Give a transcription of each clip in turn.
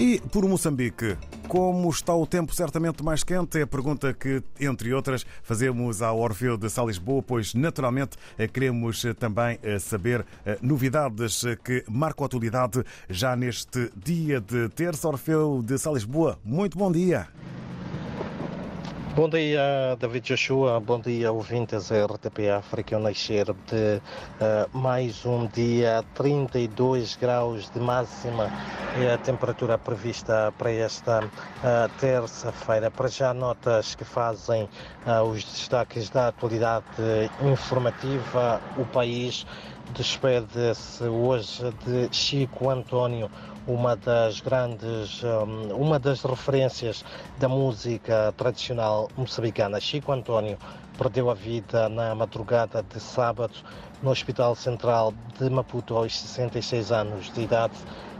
E por Moçambique, como está o tempo certamente mais quente? É a pergunta que, entre outras, fazemos ao Orfeu de Salisboa, pois naturalmente queremos também saber novidades que marcam a atualidade já neste dia de terça. Orfeu de Salisboa, muito bom dia. Bom dia, David Joshua. Bom dia, ouvintes RTP África. Eu nascer de uh, mais um dia, 32 graus de máxima é a temperatura prevista para esta uh, terça-feira. Para já, notas que fazem uh, os destaques da atualidade informativa. O país despede-se hoje de Chico António uma das grandes, uma das referências da música tradicional moçambicana. Chico António perdeu a vida na madrugada de sábado no Hospital Central de Maputo aos 66 anos de idade.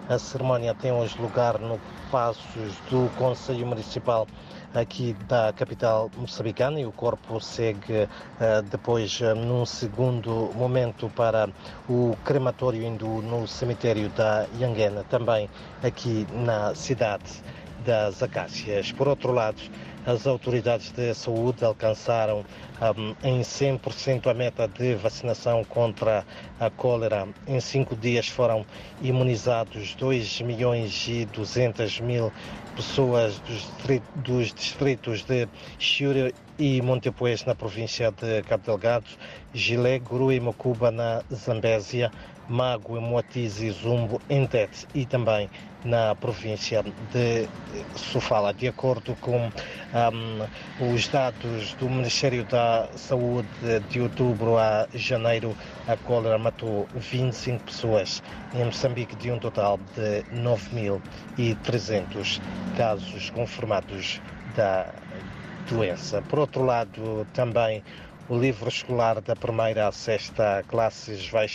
A cerimónia tem hoje lugar no Passos do Conselho Municipal aqui da capital moçambicana e o corpo segue uh, depois, uh, num segundo momento, para o crematório indo no cemitério da Yanguena, também aqui na cidade das Acácias. Por outro lado, as autoridades de saúde alcançaram um, em 100% a meta de vacinação contra a cólera. Em cinco dias foram imunizados 2 milhões e 200 mil pessoas dos distritos de Chiure e Montepuez na província de Cabo Delgado, Gilé, Guru e Mocuba na Zambésia, Mago, Moatize e Zumbo em Tete e também na província de Sofala. De acordo com um, os dados do Ministério da Saúde de outubro a janeiro, a cólera matou 25 pessoas em Moçambique de um total de 9.300 casos confirmados da doença. Por outro lado, também o livro escolar da primeira à sexta classes vai,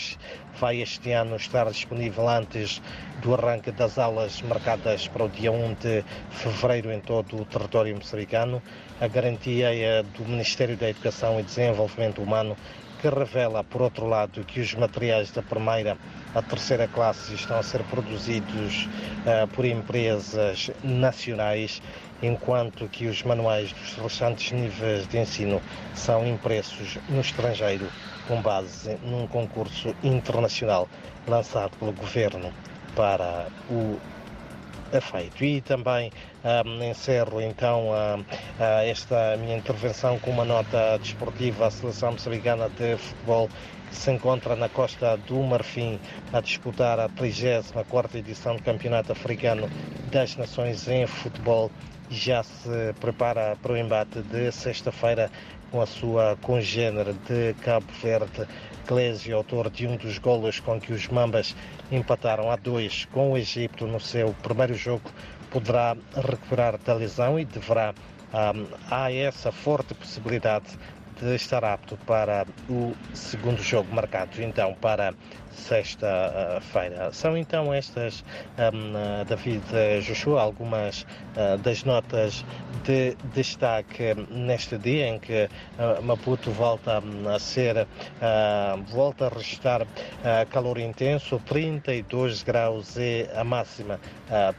vai este ano estar disponível antes do arranque das aulas marcadas para o dia 1 de fevereiro em todo o território moçambicano. A garantia é do Ministério da Educação e Desenvolvimento Humano que revela, por outro lado, que os materiais da primeira à terceira classe estão a ser produzidos uh, por empresas nacionais enquanto que os manuais dos restantes níveis de ensino são impressos no estrangeiro com base num concurso internacional lançado pelo governo para o efeito. E também um, encerro então esta minha intervenção com uma nota desportiva. A seleção moçambicana de futebol se encontra na costa do Marfim a disputar a 34 edição do Campeonato Africano das Nações em Futebol já se prepara para o embate de sexta-feira com a sua congênere de Cabo Verde, Clésio, autor de um dos golos com que os Mambas empataram a dois com o Egito no seu primeiro jogo, poderá recuperar da lesão e deverá. Há essa forte possibilidade de estar apto para o segundo jogo marcado então para sexta-feira. São então estas, um, David Joshua, algumas uh, das notas de destaque neste dia em que uh, Maputo volta a ser, uh, volta a registrar calor intenso, 32 graus é a máxima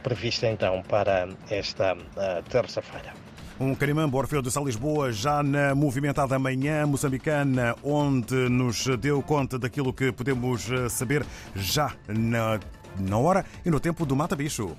prevista então para esta terça-feira. Um carimambo Orfeu de São Lisboa já na movimentada manhã moçambicana, onde nos deu conta daquilo que podemos saber já na, na hora e no tempo do Mata Bicho.